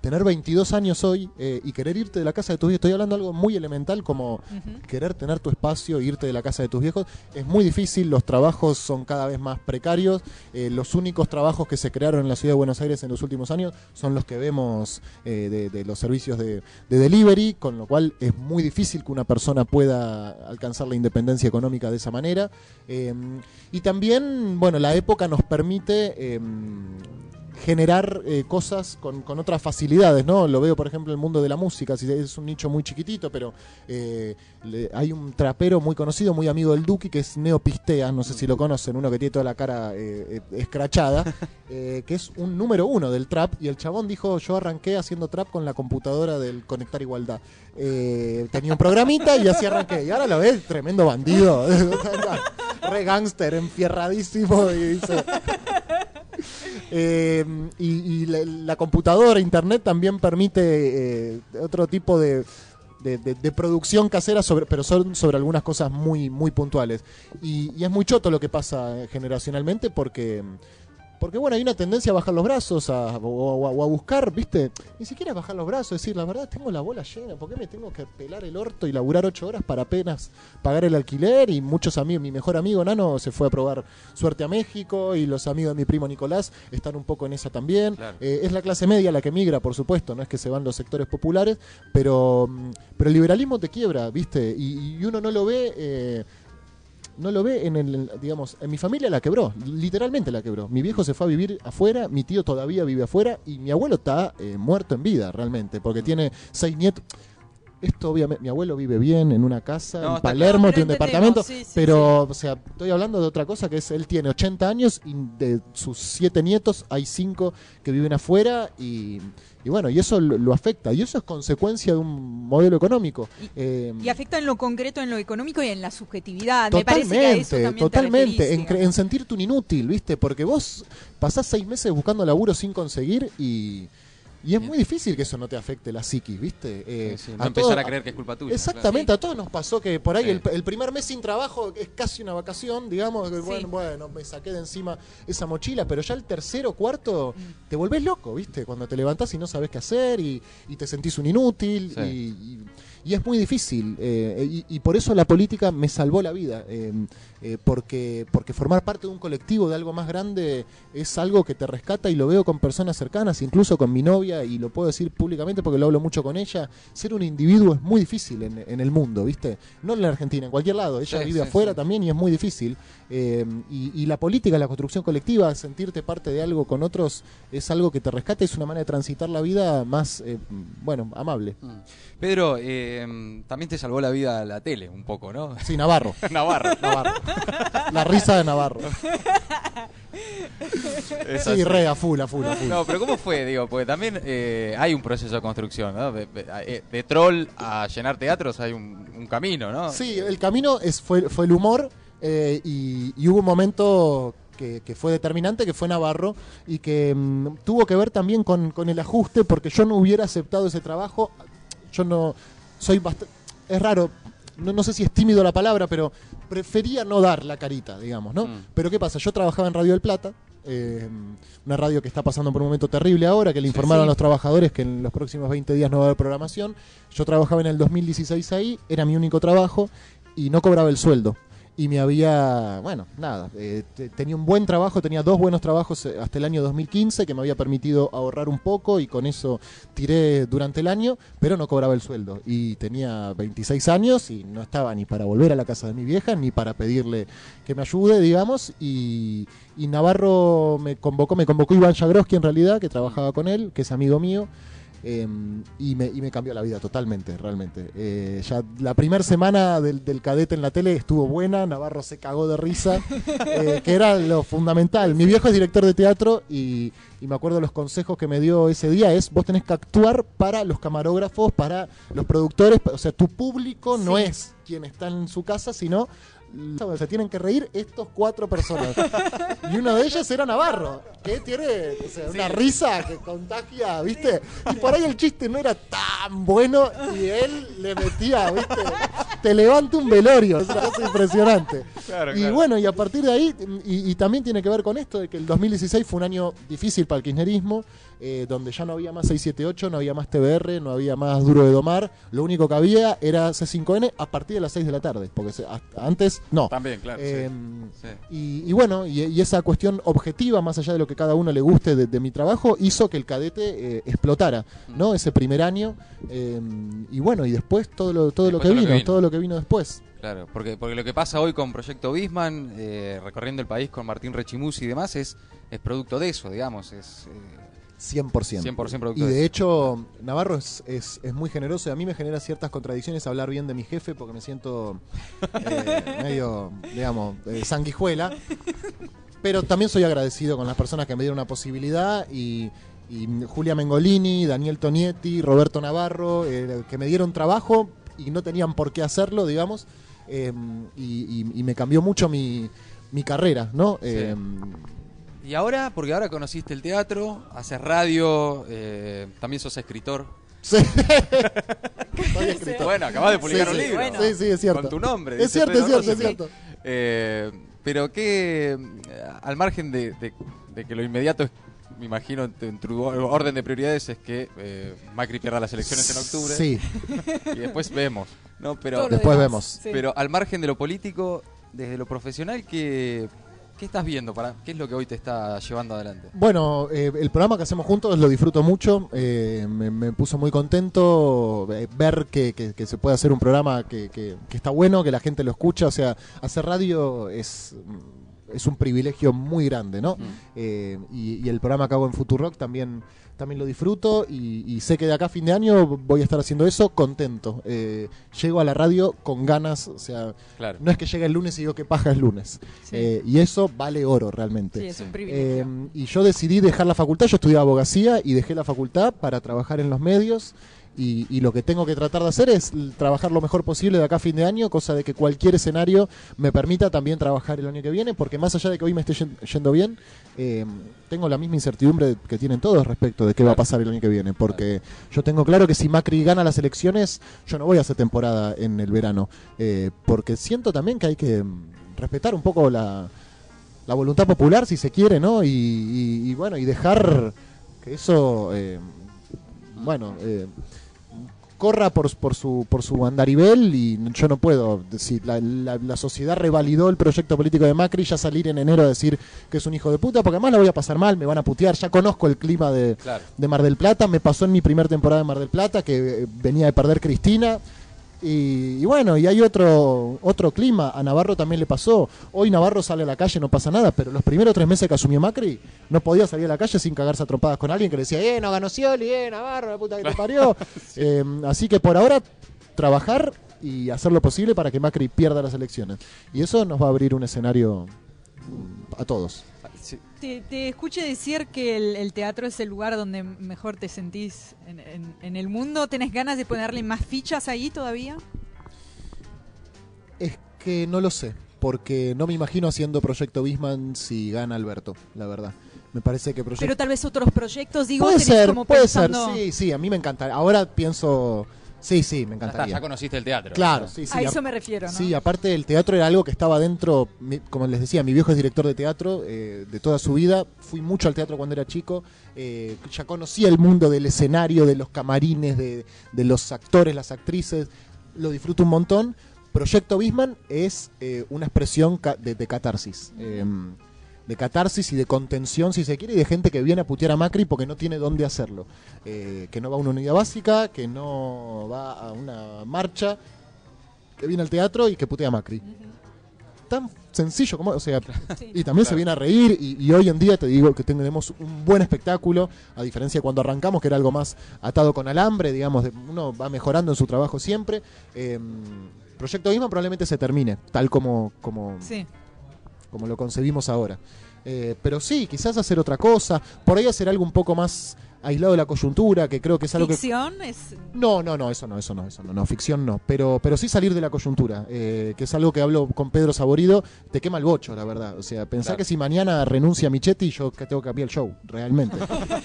S3: tener 22 años hoy eh, y querer irte de la casa de tus viejos, estoy hablando de algo muy elemental como querer tener tu espacio, irte de la casa de tus viejos, es muy difícil, los trabajos son cada vez más precarios, eh, los únicos trabajos que se crearon en la ciudad de Buenos Aires en los últimos años son los que vemos eh, de, de los servicios de, de delivery, con lo cual es muy difícil que una persona pueda alcanzar la independencia económica de esa manera. Eh, y también, bueno, la época nos permite... generar eh, cosas con, con otras facilidades, ¿no? Lo veo, por ejemplo, en el mundo de la música, si es un nicho muy chiquitito, pero eh, le- hay un trapero muy conocido, muy amigo del Duki, que es Neopistea, no sé si lo conocen, uno que tiene toda la cara eh, eh, escrachada, que es un número uno del trap, y el chabón dijo, yo arranqué haciendo trap con la computadora del Conectar Igualdad. Tenía un programita y así arranqué, y ahora lo ves, tremendo bandido, re gángster, enfierradísimo, y dice... Eh, y la, computadora, internet también permite eh, otro tipo de, de- producción casera, sobre, pero son sobre algunas cosas muy, muy puntuales. Y, es muy choto lo que pasa generacionalmente porque... Porque bueno, hay una tendencia a bajar los brazos a, o, o a- o a buscar, ¿viste? Ni siquiera bajar los brazos, decir, la verdad tengo la bola llena, ¿por qué me tengo que pelar el orto y laburar ocho horas para apenas pagar el alquiler? Y muchos amigos, mi mejor amigo Nano se fue a probar suerte a México y los amigos de mi primo Nicolás están un poco en esa también.
S2: Claro.
S3: Eh, es la clase media la que migra, por supuesto, no es que se van los sectores populares, pero, mm, pero el liberalismo te quiebra, ¿viste? Y, y uno no lo ve... eh, no lo ve en el, digamos, en mi familia la quebró, literalmente la quebró. Mi viejo se fue a vivir afuera, mi tío todavía vive afuera y mi abuelo está eh, muerto en vida realmente, porque tiene seis nietos. Esto obviamente, mi abuelo vive bien en una casa,
S2: No,
S3: en Palermo,
S4: claro.
S3: tiene un departamento,
S4: entendemos, sí, sí,
S3: pero, o sea, estoy hablando de otra cosa que es, él tiene 80 años y de sus siete nietos hay cinco que viven afuera y, y bueno, y eso lo, lo afecta, y eso es consecuencia de un modelo económico. Eh,
S4: Y afecta en lo concreto, en lo económico y en la subjetividad. Me parece que a eso
S3: Totalmente,
S4: te
S3: totalmente. En, en sentirte un inútil, ¿viste? Porque vos pasás seis meses buscando laburo sin conseguir y, y es muy difícil que eso no te afecte la psiquis, ¿viste? Eh,
S2: Sí, sí,
S3: a
S2: empezar
S3: todo-
S2: a creer que es culpa tuya.
S3: Exactamente, a todos nos pasó que por ahí
S2: Sí.
S3: el, el primer mes sin trabajo es casi una vacación, digamos, que bueno, bueno, me saqué de encima esa mochila, pero ya el tercero o cuarto te volvés loco, ¿viste? Cuando te levantás y no sabes qué hacer y, y te sentís un inútil
S2: Sí.
S3: y, y- y es muy difícil. eh, y, y por eso la política me salvó la vida. eh, eh, porque, porque formar parte de un colectivo, de algo más grande, es algo que te rescata y lo veo con personas cercanas, incluso con mi novia, y lo puedo decir públicamente porque lo hablo mucho con ella. Ser un individuo es muy difícil en, en el mundo, ¿viste? No en la Argentina, en cualquier lado. Ella
S2: Sí,
S3: vive
S2: sí,
S3: afuera
S2: sí.
S3: también y es muy difícil. Eh, y, y la política, la construcción colectiva, sentirte parte de algo con otros, es algo que te rescata, es una manera de transitar la vida más, eh, bueno, amable.
S2: Mm. Pedro, eh, también te salvó la vida la tele un poco, ¿no?
S3: Sí, Navarro.
S2: Navarro.
S3: Navarro. La risa de Navarro. Sí, re, a full, a full, a full.
S2: No, pero ¿cómo fue? Digo, porque también eh, hay un proceso de construcción, ¿no? De, de- de troll a llenar teatros hay un, un camino, ¿no?
S3: Sí, el camino es, fue, fue el humor eh, y, y hubo un momento que, que fue determinante, que fue Navarro, y que mm, tuvo que ver también con, con el ajuste, porque yo no hubiera aceptado ese trabajo. Yo no soy bastante... Es raro, no, no sé si es tímido la palabra, pero prefería no dar la carita, digamos, ¿no?
S2: Mm.
S3: Pero ¿qué pasa? Yo trabajaba en Radio del Plata, eh, una radio que está pasando por un momento terrible ahora, que le informaron
S4: Sí.
S3: a los trabajadores que en los próximos 20 días no va a haber programación. Yo trabajaba en el 2016 ahí, era mi único trabajo y no cobraba el sueldo. Y me había, bueno, nada, eh, te- tenía un buen trabajo, tenía dos buenos trabajos eh, hasta el año 2015 que me había permitido ahorrar un poco y con eso tiré durante el año, pero no cobraba el sueldo. Y tenía 26 años y no estaba ni para volver a la casa de mi vieja ni para pedirle que me ayude, digamos. Y, Navarro me convocó, me convocó Iván Jagroski en realidad, que trabajaba con él, que es amigo mío. Eh, y, me, y me cambió la vida totalmente, realmente. Eh, ya la primera semana del, del cadete en la tele estuvo buena, Navarro se cagó de risa, eh, que era lo fundamental. Mi viejo es director de teatro y, y me acuerdo los consejos que me dio ese día es, vos tenés que actuar para los camarógrafos, para los productores, o sea, tu público no
S4: Sí.
S3: es quien está en su casa, sino se tienen que reír estos cuatro personas. Y uno de ellos era Navarro, que tiene o sea, una risa que contagia, ¿viste? Y por ahí el chiste no era tan bueno y él le metía, ¿viste? Te levanta un velorio, es una cosa impresionante.
S2: Claro,
S3: Y
S2: claro.
S3: bueno, y a partir de ahí, y, y también tiene que ver con esto, de que el 2016 fue un año difícil para el kirchnerismo, eh, donde ya no había más 678, no había más TBR, no había más Duro de Domar, lo único que había era C5N a partir de las 6 de la tarde, porque se- hasta antes no.
S2: También, claro. sí.
S3: Em,
S2: Sí.
S3: y, y bueno, y, y esa cuestión objetiva, más allá de lo que cada uno le guste de, de mi trabajo, hizo que el cadete eh, explotara, ¿no? Ese primer año. eh, y bueno, y después todo lo, todo lo que
S2: todo lo
S3: vino,
S2: que vino.
S3: todo lo que vino después.
S2: Claro, porque, porque lo que pasa hoy con Proyecto Bisman, eh, recorriendo el país con Martín Rechimus y demás, es, es producto de eso, digamos. Es, eh,
S3: 100%.
S2: 100% producto
S3: Y
S2: de
S3: hecho, Navarro es, es, es muy generoso y a mí me genera ciertas contradicciones hablar bien de mi jefe porque me siento eh, medio, digamos, eh, sanguijuela. Pero también soy agradecido con las personas que me dieron una posibilidad y, y Julia Mengolini, Daniel Tonietti, Roberto Navarro, eh, que me dieron trabajo y no tenían por qué hacerlo, digamos. y, y- y me cambió mucho mi, mi carrera, ¿no? Eh,
S2: Y ahora, porque ahora conociste el teatro, haces radio, eh, también sos escritor.
S3: sí. Soy escritor.
S2: Bueno, acabas de publicar
S3: Sí,
S2: un
S3: sí.
S2: libro.
S4: Bueno.
S3: Sí, sí, es cierto.
S2: Con tu nombre.
S3: Es
S2: dice
S3: cierto,
S2: Pedro
S3: es cierto, es cierto.
S2: Eh, pero que, eh, al margen de, de- de que lo inmediato es, me imagino, en tu- en tu orden de prioridades es que eh, Macri pierda las elecciones en octubre.
S3: Sí,
S2: Y después vemos. No, pero,
S3: Después
S4: demás.
S3: vemos.
S2: Pero al margen de lo político, desde lo profesional, ¿qué, qué estás viendo? Para, ¿Qué es lo que hoy te está llevando adelante?
S3: Bueno, eh, el programa que hacemos juntos lo disfruto mucho, eh, me, puso muy contento eh, ver que, se puede hacer un programa que, está bueno, que la gente lo escucha, o sea, hacer radio es, es un privilegio muy grande, ¿no?
S2: Mm.
S3: Eh, y, y el programa que hago en Futurock también, también lo disfruto y, y sé que de acá a fin de año voy a estar haciendo eso contento. Eh, llego a la radio con ganas, o sea,
S2: Claro.
S3: no es que llegue el lunes y digo que paja es lunes.
S4: Sí.
S3: Eh, y eso vale oro realmente.
S4: Sí, es un
S3: Eh,
S4: privilegio.
S3: y yo decidí dejar la facultad, yo estudiaba abogacía y dejé la facultad para trabajar en los medios y, y lo que tengo que tratar de hacer es trabajar lo mejor posible de acá a fin de año, cosa de que cualquier escenario me permita también trabajar el año que viene, porque más allá de que hoy me esté yen- yendo bien, eh, tengo la misma incertidumbre que tienen todos respecto de qué va a pasar el año que viene, porque yo tengo claro que si Macri gana las elecciones, yo no voy a hacer temporada en el verano, eh, porque siento también que hay que mm, respetar un poco la, la voluntad popular, si se quiere, ¿no? Y, y- y bueno, y dejar que eso, eh, bueno, eh, corra por, por su por su andarivel y yo no puedo decir la, la- la sociedad revalidó el proyecto político de Macri ya salir en enero a decir que es un hijo de puta porque además la voy a pasar mal me van a putear ya conozco el clima de,
S2: Claro.
S3: de Mar del Plata me pasó en mi primera temporada de Mar del Plata que eh, venía de perder Cristina y, y bueno, y hay otro otro clima. A Navarro también le pasó. Hoy Navarro sale a la calle, no pasa nada, pero los primeros tres meses que asumió Macri, no podía salir a la calle sin cagarse a trompadas con alguien que le decía, eh, no ganó Scioli, eh, Navarro, la puta que te parió. Eh, así que por ahora, trabajar y hacer lo posible para que Macri pierda las elecciones. Y eso nos va a abrir un escenario a todos.
S2: Sí.
S4: Te, te escuché decir que el, el teatro es el lugar donde mejor te sentís en, en- en el mundo. ¿Tenés ganas de ponerle más fichas ahí todavía?
S3: Es que no lo sé, porque no me imagino haciendo Proyecto Bisman si gana Alberto, la verdad. Me parece que Proyecto...
S4: Pero tal vez otros proyectos, digo,
S3: puede ser,
S4: como
S3: puede
S4: pensando...
S3: ser, sí, sí, a mí me encanta. Ahora pienso, sí, sí, me
S2: Ya está,
S3: encantaría.
S2: ya conociste el teatro.
S3: Claro, sí, sí.
S4: a eso me refiero, ¿no?
S3: Sí, aparte el teatro era algo que estaba dentro, mi- como les decía, mi viejo es director de teatro eh, de toda su vida, fui mucho al teatro cuando era chico, eh, ya conocía el mundo del escenario, de los camarines, de, de los actores, las actrices, lo disfruto un montón. Proyecto Bisman es eh, una expresión ca- de, de catarsis. eh, de catarsis y de contención, si se quiere, y de gente que viene a putear a Macri porque no tiene dónde hacerlo. Eh, que no va a una unidad básica, que no va a una marcha, que viene al teatro y que putea a Macri. Tan sencillo como, o sea,
S4: Sí.
S3: y también se viene a reír y, y hoy en día te digo que tenemos un buen espectáculo, a diferencia de cuando arrancamos, que era algo más atado con alambre, digamos, de- uno va mejorando en su trabajo siempre. Eh, Proyecto Isma probablemente se termine, tal como, como,
S4: Sí.
S3: Como lo concebimos ahora. Eh, pero sí, quizás hacer otra cosa, por ahí hacer algo un poco más aislado de la coyuntura, que creo que es algo que
S4: Ficción es...
S3: no, no, no, eso no, eso no, eso no, no, ficción no, pero, pero sí salir de la coyuntura, eh, que es algo que hablo con Pedro Saborido, te quema el bocho, la verdad, o sea, pensá
S2: Claro.
S3: que si mañana renuncia Michetti, yo que tengo que cambiar el show, realmente,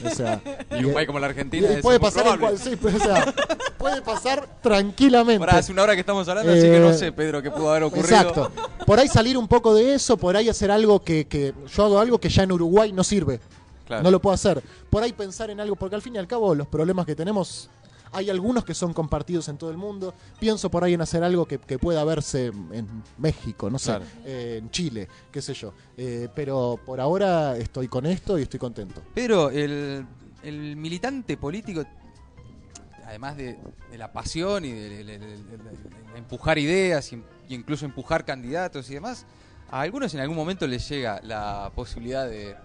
S3: o sea,
S2: Y un país como la Argentina
S3: y
S2: es
S3: puede pasar, en cual- sí, pues, o sea, puede pasar tranquilamente.
S2: Pará, hace una hora que estamos hablando, así que no
S3: Eh,
S2: sé, Pedro, qué pudo haber ocurrido.
S3: Exacto. Por ahí salir un poco de eso, por ahí hacer algo que, que yo hago algo que ya en Uruguay no sirve.
S2: Claro.
S3: No lo puedo hacer. Por ahí pensar en algo, porque al fin y al cabo los problemas que tenemos, hay algunos que son compartidos en todo el mundo. Pienso por ahí en hacer algo que, que pueda verse en México, no sé,
S2: Claro.
S3: eh, en Chile, qué sé yo. Eh, pero por ahora estoy con esto y estoy contento.
S2: Pedro, el, el militante político, además de, de la pasión y de, de- de- de- de- de empujar ideas y, y incluso empujar candidatos y demás, a algunos en algún momento les llega la posibilidad de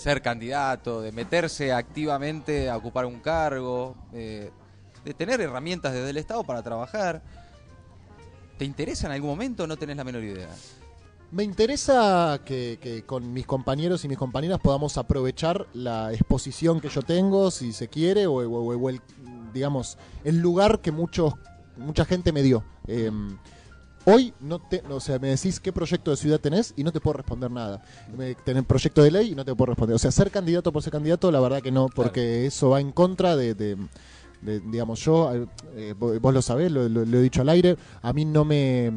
S2: ser candidato, de meterse activamente a ocupar un cargo, eh, de tener herramientas desde el Estado para trabajar. ¿Te interesa en algún momento o no tenés la menor idea?
S3: Me interesa que, con mis compañeros y mis compañeras podamos aprovechar la exposición que yo tengo, si se quiere, o, el, digamos, el lugar que muchos, mucha gente me dio. Eh, hoy, no te, o sea, me decís qué proyecto de ciudad tenés y no te puedo responder nada. Me, tenés proyecto de ley y no te puedo responder. O sea, ser candidato por ser candidato, la verdad que no, porque eso va en contra de... de- de- digamos yo eh, vos vos lo sabés lo, lo- lo he dicho al aire a mí no me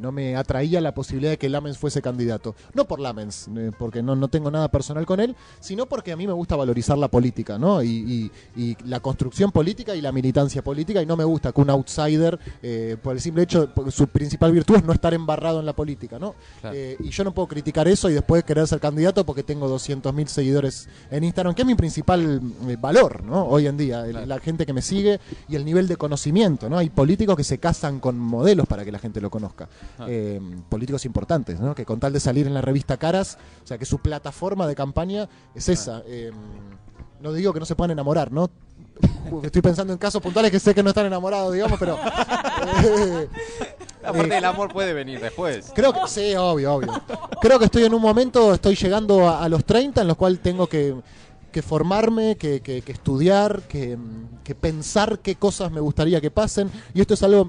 S3: no me atraía la posibilidad de que Lamens fuese candidato no por Lamens eh, porque no, no tengo nada personal con él sino porque a mí me gusta valorizar la política no y, y- y la construcción política y la militancia política y no me gusta que un outsider eh, por el simple hecho su principal virtud es no estar embarrado en la política no
S2: Claro.
S3: Eh, y yo no puedo criticar eso y después querer ser candidato porque tengo 200.000 seguidores en Instagram que es mi principal eh, valor no hoy en día
S2: Claro.
S3: la gente que me sigue y el nivel de conocimiento, ¿no? Hay políticos que se casan con modelos para que la gente lo conozca.
S2: Ah.
S3: Eh, políticos importantes, ¿no? Que con tal de salir en la revista Caras, o sea, que su plataforma de campaña es esa. Eh, no digo que no se puedan enamorar, ¿no? Estoy pensando en casos puntuales que sé que no están enamorados, digamos, pero... eh,
S2: La parte del amor puede venir después.
S3: Creo que sí, obvio, obvio. Creo que estoy en un momento, estoy llegando a, a los 30 en los cuales tengo que, que formarme, que, que- estudiar, que, que pensar qué cosas me gustaría que pasen. Y esto es algo,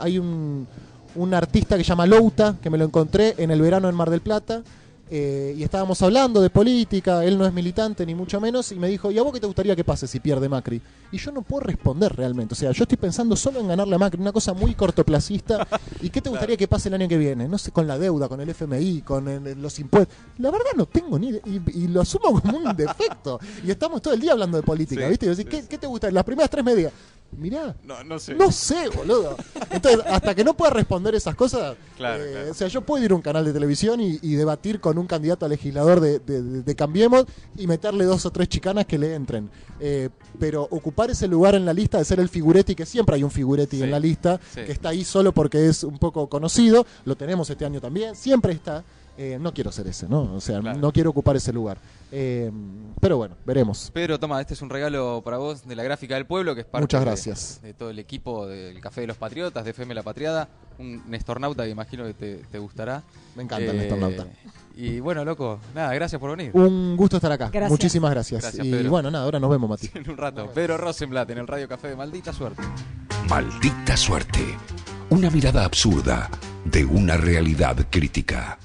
S3: hay un, un artista que se llama Louta, que me lo encontré en el verano en Mar del Plata. Eh, y estábamos hablando de política, él no es militante ni mucho menos, y me dijo, ¿y a vos qué te gustaría que pase si pierde Macri? Y yo no puedo responder realmente, o sea, yo estoy pensando solo en ganarle a Macri, una cosa muy cortoplacista, ¿y qué te gustaría que pase el año que viene? No sé, con la deuda, con el FMI, con el- los impuestos, la verdad no tengo ni idea, y, y lo asumo como un defecto, y estamos todo el día hablando de política,
S2: Sí,
S3: ¿viste? Y yo ¿qué, qué te gusta? Las primeras tres medias, Mirá.
S2: No, no sé.
S3: No sé, boludo. Entonces, hasta que no pueda responder esas cosas,
S2: Claro,
S3: eh,
S2: claro.
S3: o sea, yo puedo ir a un canal de televisión y, y debatir con un candidato a legislador de, de- de- de Cambiemos y meterle dos o tres chicanas que le entren. Eh, pero ocupar ese lugar en la lista de ser el figuretti, que siempre hay un figuretti
S2: Sí,
S3: en la lista,
S2: sí.
S3: que está ahí solo porque es un poco conocido, lo tenemos este año también, siempre está. Eh, no quiero ser ese, ¿no? O sea,
S2: Claro.
S3: no quiero ocupar ese lugar. Eh, pero bueno, veremos.
S2: Pedro, toma, este es un regalo para vos de la Gráfica del Pueblo, que es parte
S3: Muchas
S2: de-
S3: gracias.
S2: De, todo el equipo del Café de los Patriotas, de FM La Patriada. Un Nestornauta que imagino que te, te gustará.
S3: Me encanta el
S2: Eh,
S3: Nestornauta.
S2: Y bueno, loco, nada, gracias por venir.
S3: Un gusto estar acá.
S4: Gracias.
S3: Muchísimas gracias.
S2: Gracias,
S3: y
S2: Pedro.
S3: bueno, nada, ahora nos vemos, Mati.
S2: En un rato. Pedro Rosenblatt en el Radio Café de Maldita Suerte.
S5: Maldita suerte. Una mirada absurda de una realidad crítica.